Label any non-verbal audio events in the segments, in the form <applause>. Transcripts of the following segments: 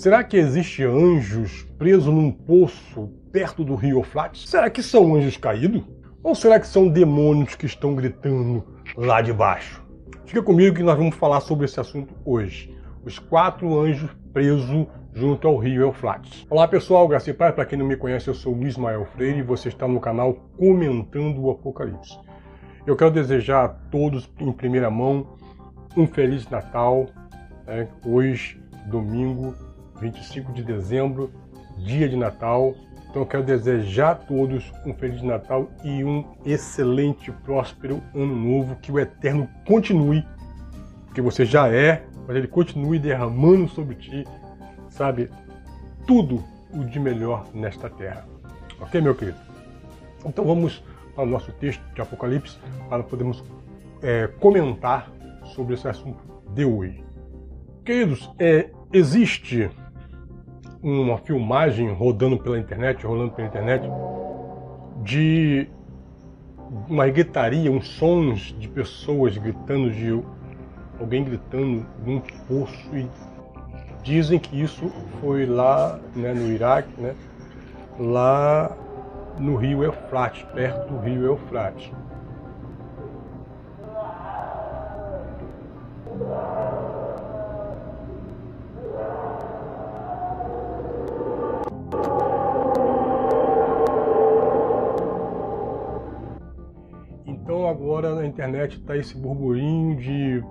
Será que existe anjos presos num poço perto do rio Eufrates? Será que são anjos caídos? Ou será que são demônios que estão gritando lá de baixo? Fica comigo que nós vamos falar sobre esse assunto hoje. Os quatro anjos presos junto ao rio Eufrates. Olá pessoal, e paz. Para quem não me conhece, eu sou o Ismael Freire e você está no canal Comentando o Apocalipse. Eu quero desejar a todos em primeira mão um Feliz Natal, né? hoje, domingo, 25 de dezembro, dia de Natal. Então quero desejar a todos um Feliz Natal e um excelente, próspero Ano Novo. Que o Eterno continue, que você já é, mas ele continue derramando sobre ti, sabe, tudo o de melhor nesta terra. Ok, meu querido? Então vamos para o nosso texto de Apocalipse para podermos é, comentar sobre esse assunto de hoje. Queridos, é, existe uma filmagem rodando pela internet, rolando pela internet, de uma gritaria, uns sons de pessoas gritando, de alguém gritando num poço e dizem que isso foi lá né, no Iraque, né, lá no rio Eufrates, perto do rio Eufrates. Agora na internet está esse burburinho de,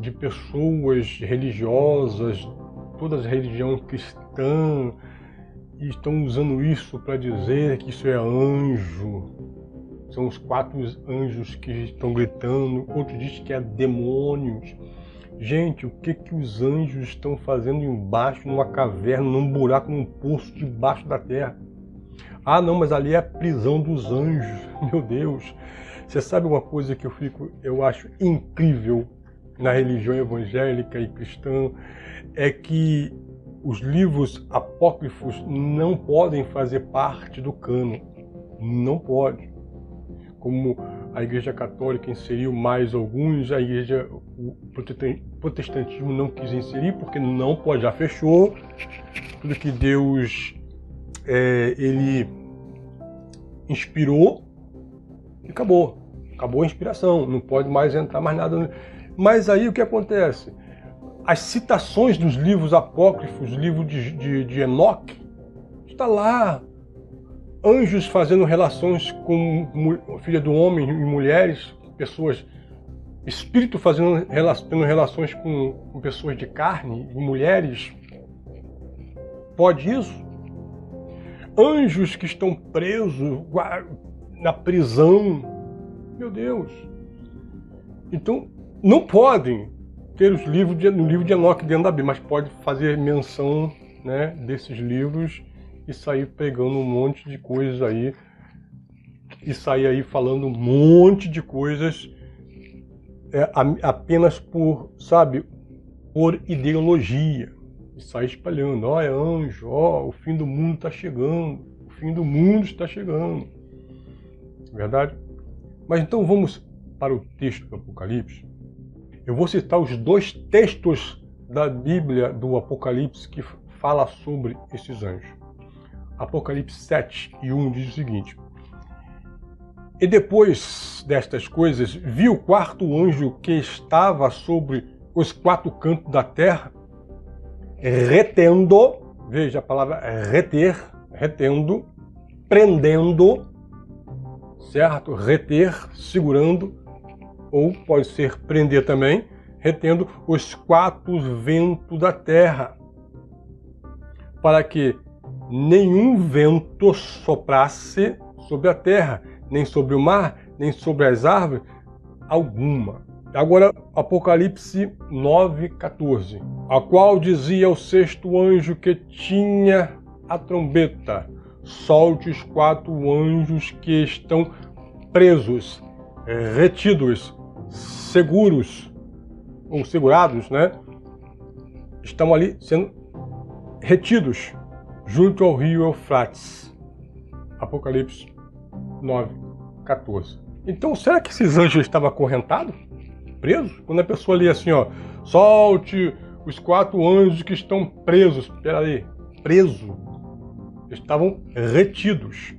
de pessoas religiosas, todas as religiões cristãs, e estão usando isso para dizer que isso é anjo. São os quatro anjos que estão gritando, outro diz que é demônios. Gente, o que que os anjos estão fazendo embaixo, numa caverna, num buraco, num poço debaixo da terra? Ah, não, mas ali é a prisão dos anjos. <laughs> Meu Deus. Você sabe uma coisa que eu fico, eu acho incrível na religião evangélica e cristã é que os livros apócrifos não podem fazer parte do cano. Não pode. Como a Igreja Católica inseriu mais alguns, a Igreja o protestantismo não quis inserir porque não pode, já fechou. Tudo que Deus é, ele inspirou e acabou. Acabou a inspiração, não pode mais entrar mais nada. Mas aí o que acontece? As citações dos livros apócrifos, livro de, de, de Enoque, está lá. Anjos fazendo relações com filha do homem e mulheres, pessoas, espírito fazendo tendo relações com, com pessoas de carne e mulheres. Pode isso? Anjos que estão presos na prisão, meu Deus! Então, não podem ter os livros de, no livro de Enoque dentro da Bíblia, mas pode fazer menção né, desses livros e sair pegando um monte de coisas aí e sair aí falando um monte de coisas é, apenas por, sabe, por ideologia. E sair espalhando, ó, oh, é anjo, ó, oh, o fim do mundo está chegando, o fim do mundo está chegando. Verdade? Mas então vamos para o texto do Apocalipse. Eu vou citar os dois textos da Bíblia do Apocalipse que fala sobre esses anjos. Apocalipse 7 e 1 diz o seguinte: E depois destas coisas, vi o quarto anjo que estava sobre os quatro cantos da terra, retendo, veja a palavra reter, retendo, prendendo certo? Reter, segurando, ou pode ser prender também, retendo os quatro ventos da terra, para que nenhum vento soprasse sobre a terra, nem sobre o mar, nem sobre as árvores, alguma. Agora, Apocalipse 9,14, a qual dizia o sexto anjo que tinha a trombeta: solte os quatro anjos que estão presos, é, retidos, seguros ou segurados, né? Estão ali sendo retidos junto ao rio Eufrates. Apocalipse 9, 14. Então, será que esses anjos estavam acorrentados? Presos? Quando a pessoa lia assim, ó, solte os quatro anjos que estão presos. Espera aí, preso. Estavam retidos.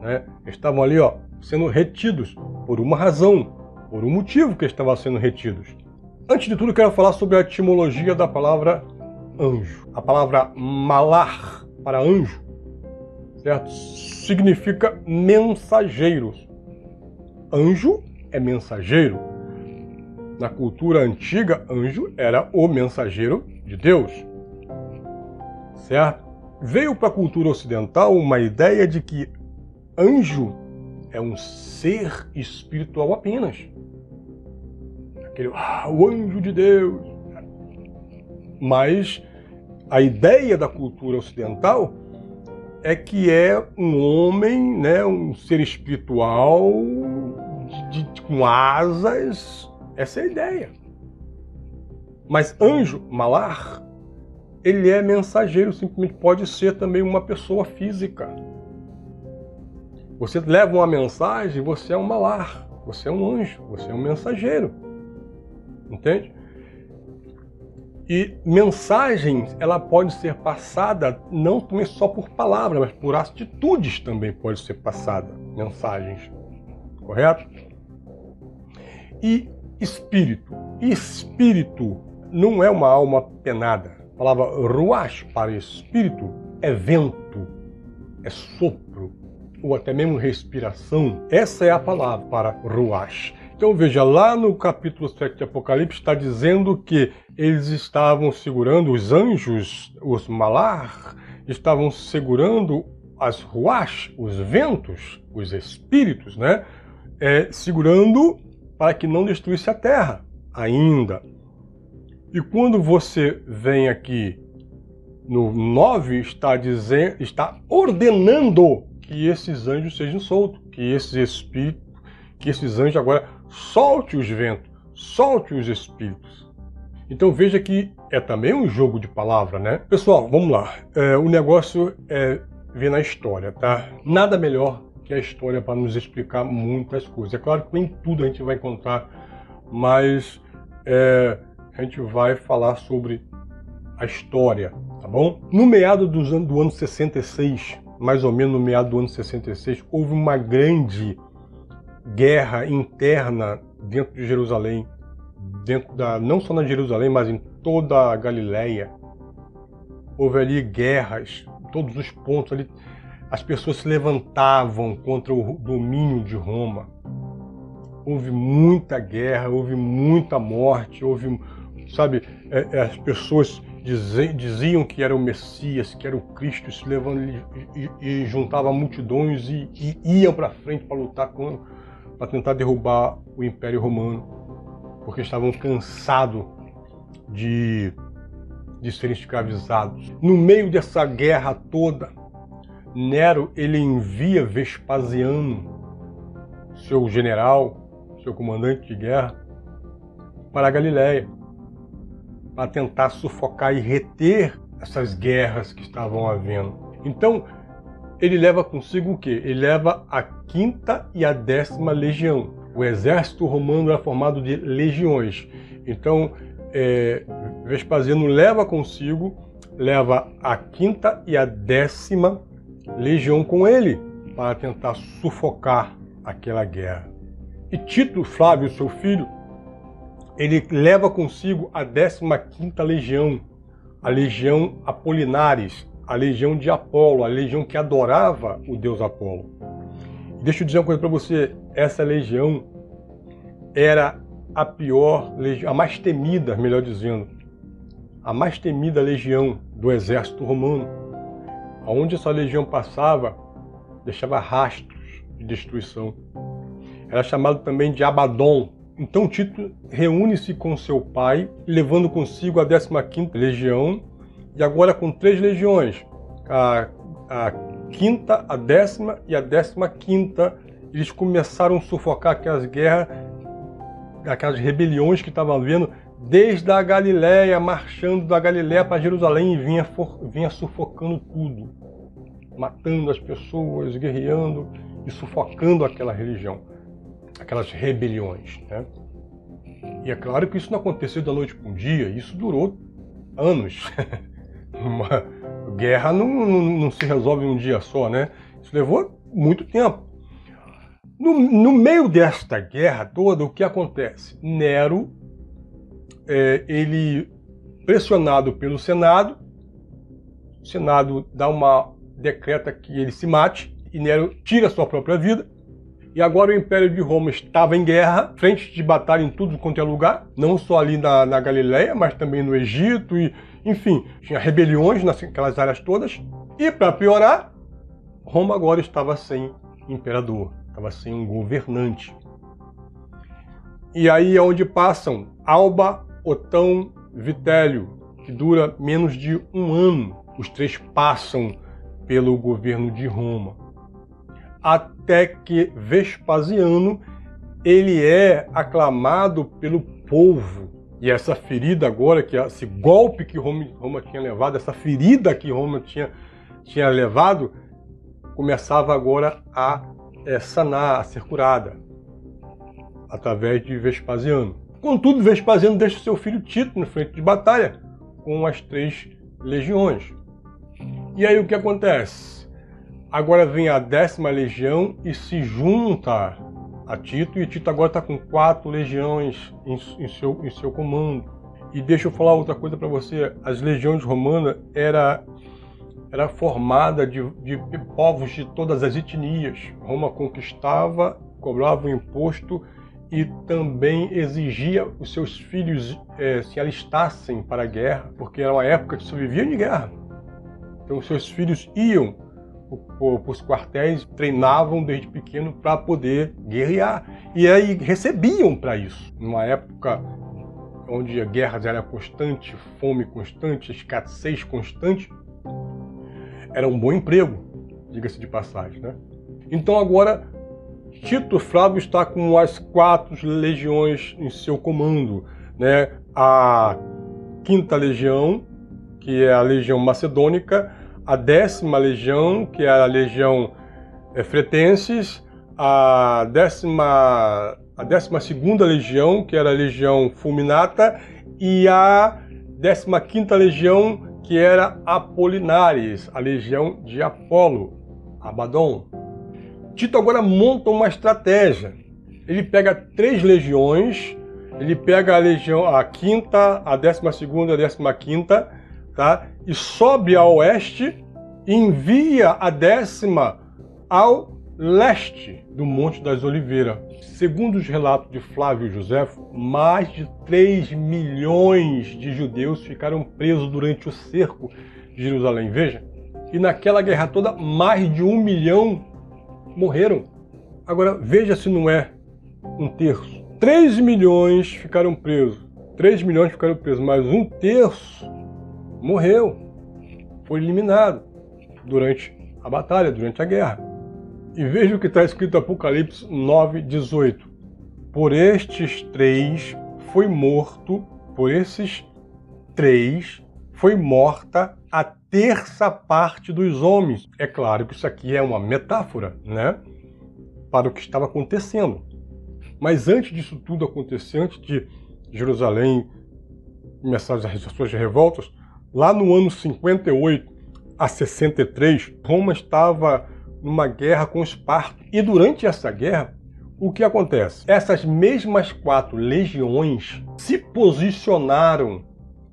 Né? Estavam ali, ó, sendo retidos por uma razão, por um motivo que estavam sendo retidos. Antes de tudo, quero falar sobre a etimologia da palavra anjo. A palavra malar para anjo, certo? Significa mensageiros. Anjo é mensageiro. Na cultura antiga, anjo era o mensageiro de Deus. Certo? Veio para a cultura ocidental uma ideia de que anjo é um ser espiritual apenas. Aquele, ah, o anjo de Deus. Mas a ideia da cultura ocidental é que é um homem, né, um ser espiritual de, de, com asas. Essa é a ideia. Mas anjo, malar, ele é mensageiro, simplesmente pode ser também uma pessoa física. Você leva uma mensagem, você é um malar, você é um anjo, você é um mensageiro. Entende? E mensagem, ela pode ser passada não só por palavras, mas por atitudes também pode ser passada. Mensagens. Correto? E espírito. Espírito não é uma alma penada. A palavra ruach para espírito é vento, é sopro, ou até mesmo respiração. Essa é a palavra para ruach. Então veja, lá no capítulo 7 de Apocalipse está dizendo que eles estavam segurando, os anjos, os malar, estavam segurando as ruach, os ventos, os espíritos, né? É, segurando para que não destruísse a terra ainda. E quando você vem aqui no 9, está dizendo, está ordenando que esses anjos sejam soltos, que esses espíritos, que esses anjos agora solte os ventos, solte os espíritos. Então veja que é também um jogo de palavra, né? Pessoal, vamos lá. É, o negócio é ver na história, tá? Nada melhor que a história para nos explicar muitas coisas. É claro que nem tudo a gente vai encontrar, mas é, a gente vai falar sobre a história, tá bom? No meado do ano, do ano 66, mais ou menos no meado do ano 66, houve uma grande guerra interna dentro de Jerusalém, dentro da não só na Jerusalém, mas em toda a Galileia. Houve ali guerras, todos os pontos ali, as pessoas se levantavam contra o domínio de Roma. Houve muita guerra, houve muita morte, houve, sabe, é, é, as pessoas diziam que era o Messias, que era o Cristo, se levantavam e, e, juntavam multidões e, e iam para frente para lutar para tentar derrubar o Império Romano, porque estavam cansados de, de serem escravizados. No meio dessa guerra toda, Nero ele envia Vespasiano, seu general, seu comandante de guerra, para a Galiléia, para tentar sufocar e reter essas guerras que estavam havendo. Então, ele leva consigo o quê? Ele leva a quinta e a décima legião. O exército romano era formado de legiões. Então, é, Vespasiano leva consigo, leva a quinta e a décima legião com ele para tentar sufocar aquela guerra. E Tito Flávio, seu filho, ele leva consigo a 15ª legião, a legião Apolinares, a legião de Apolo, a legião que adorava o deus Apolo. Deixa eu dizer uma coisa para você, essa legião era a pior, a mais temida, melhor dizendo, a mais temida legião do exército romano. Aonde essa legião passava, deixava rastros de destruição. Era chamado também de Abaddon. Então Tito reúne-se com seu pai, levando consigo a 15ª legião, e agora com três legiões, a, a quinta, a décima e a décima quinta, eles começaram a sufocar aquelas guerras, aquelas rebeliões que estavam havendo desde a Galiléia, marchando da Galiléia para Jerusalém e vinha, for, vinha sufocando tudo, matando as pessoas, guerreando e sufocando aquela religião, aquelas rebeliões. Né? E é claro que isso não aconteceu da noite para um dia, isso durou anos. <laughs> Uma guerra não, não, não, se resolve em um dia só, né? Isso levou muito tempo. No, no meio desta guerra toda, o que acontece? Nero, é, ele pressionado pelo Senado, o Senado dá uma decreta que ele se mate e Nero tira sua própria vida. E agora o Império de Roma estava em guerra, frente de batalha em tudo quanto é lugar, não só ali na, na Galileia, mas também no Egito, e enfim, tinha rebeliões naquelas áreas todas. E para piorar, Roma agora estava sem imperador, estava sem um governante. E aí é onde passam Alba, Otão, Vitélio, que dura menos de um ano. Os três passam pelo governo de Roma até que Vespasiano ele é aclamado pelo povo. E essa ferida agora, que esse golpe que Roma, Roma tinha levado, essa ferida que Roma tinha, tinha levado, começava agora a é, sanar, a ser curada, através de Vespasiano. Contudo, Vespasiano deixa seu filho Tito no frente de batalha com as três legiões. E aí o que acontece? Agora vem a décima legião e se junta a Tito, e Tito agora está com quatro legiões em, em, seu, em seu comando. E deixa eu falar outra coisa para você: as legiões romanas era, era formada de, de povos de todas as etnias. Roma conquistava, cobrava o imposto e também exigia os seus filhos é, se alistassem para a guerra, porque era uma época que se vivia de guerra. Então, seus filhos iam para os quartéis, treinavam desde pequeno para poder guerrear. E aí recebiam para isso. Numa época onde a guerra era constante, fome constante, escassez constante, era um bom emprego, diga-se de passagem. Né? Então agora Tito Flávio está com as quatro legiões em seu comando. Né? A quinta legião, que é a legião macedônica, a décima legião, que é a legião é, fretenses, a décima, a décima segunda legião, que era a legião fulminata, e a décima quinta legião, que era Apolinares, a legião de Apolo, Abaddon. Tito agora monta uma estratégia. Ele pega três legiões, ele pega a legião, a quinta, a décima segunda, a décima quinta, tá? e sobe ao oeste e envia a décima ao leste do Monte das Oliveiras. Segundo os relatos de Flávio José, mais de 3 milhões de judeus ficaram presos durante o cerco de Jerusalém. Veja, e naquela guerra toda, mais de um milhão morreram. Agora, veja se não é um terço. 3 milhões ficaram presos. 3 milhões ficaram presos, mas um terço morreu, foi eliminado durante a batalha, durante a guerra. E veja o que está escrito em Apocalipse 9, 18. Por estes três foi morto, por esses três foi morta a terça parte dos homens. É claro que isso aqui é uma metáfora, né? Para o que estava acontecendo. Mas antes disso tudo acontecer, antes de Jerusalém começar as suas revoltas, Lá no ano 58 a 63, Roma estava numa guerra com Esparta. E durante essa guerra, o que acontece? Essas mesmas quatro legiões se posicionaram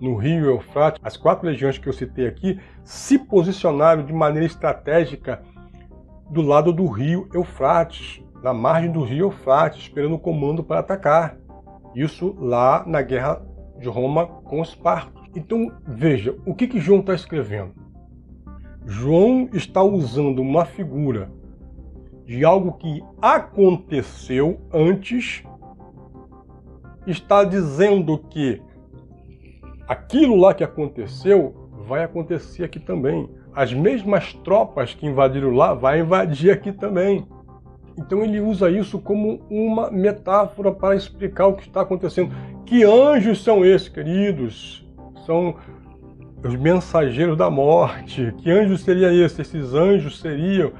no rio Eufrates. As quatro legiões que eu citei aqui se posicionaram de maneira estratégica do lado do rio Eufrates, na margem do rio Eufrates, esperando o comando para atacar. Isso lá na guerra de Roma com Esparta. Então, veja, o que, que João está escrevendo? João está usando uma figura de algo que aconteceu antes, está dizendo que aquilo lá que aconteceu vai acontecer aqui também. As mesmas tropas que invadiram lá vai invadir aqui também. Então ele usa isso como uma metáfora para explicar o que está acontecendo. Que anjos são esses, queridos? São os mensageiros da morte. Que anjos seria esse? Esses anjos seriam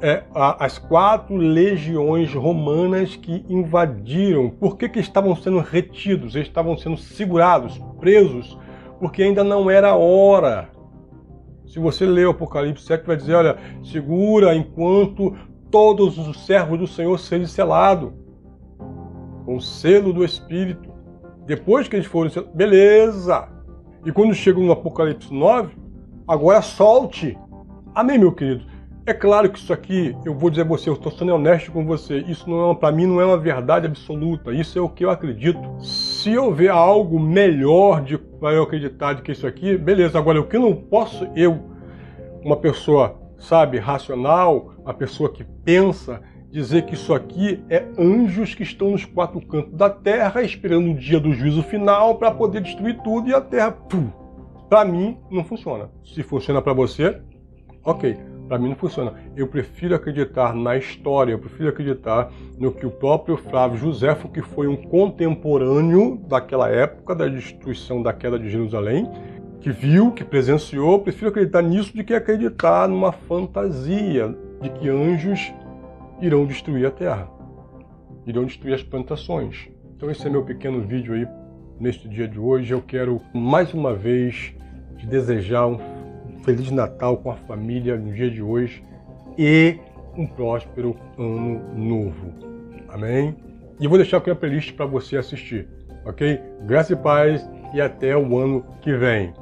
é, as quatro legiões romanas que invadiram. Por que, que estavam sendo retidos? Eles estavam sendo segurados, presos porque ainda não era hora. Se você ler o Apocalipse 7, vai dizer: olha, segura enquanto todos os servos do Senhor sejam selados com o selo do Espírito. Depois que eles forem selados, beleza! E quando chega no Apocalipse 9, agora solte. Amém, meu querido? É claro que isso aqui, eu vou dizer a você, eu estou sendo honesto com você, isso não é, para mim não é uma verdade absoluta, isso é o que eu acredito. Se houver algo melhor para eu acreditar do que isso aqui, beleza. Agora, o que eu não posso, eu, uma pessoa, sabe, racional, uma pessoa que pensa, dizer que isso aqui é anjos que estão nos quatro cantos da terra esperando o dia do juízo final para poder destruir tudo e a terra, para mim, não funciona. Se funciona para você, ok. Para mim não funciona. Eu prefiro acreditar na história, eu prefiro acreditar no que o próprio Flávio Josefo, que foi um contemporâneo daquela época da destruição da queda de Jerusalém, que viu, que presenciou, prefiro acreditar nisso do que acreditar numa fantasia de que anjos irão destruir a terra, irão destruir as plantações. Então esse é meu pequeno vídeo aí neste dia de hoje. Eu quero mais uma vez te desejar um Feliz Natal com a família no dia de hoje e um próspero ano novo. Amém? E vou deixar aqui a playlist para você assistir, ok? Graça e paz e até o ano que vem.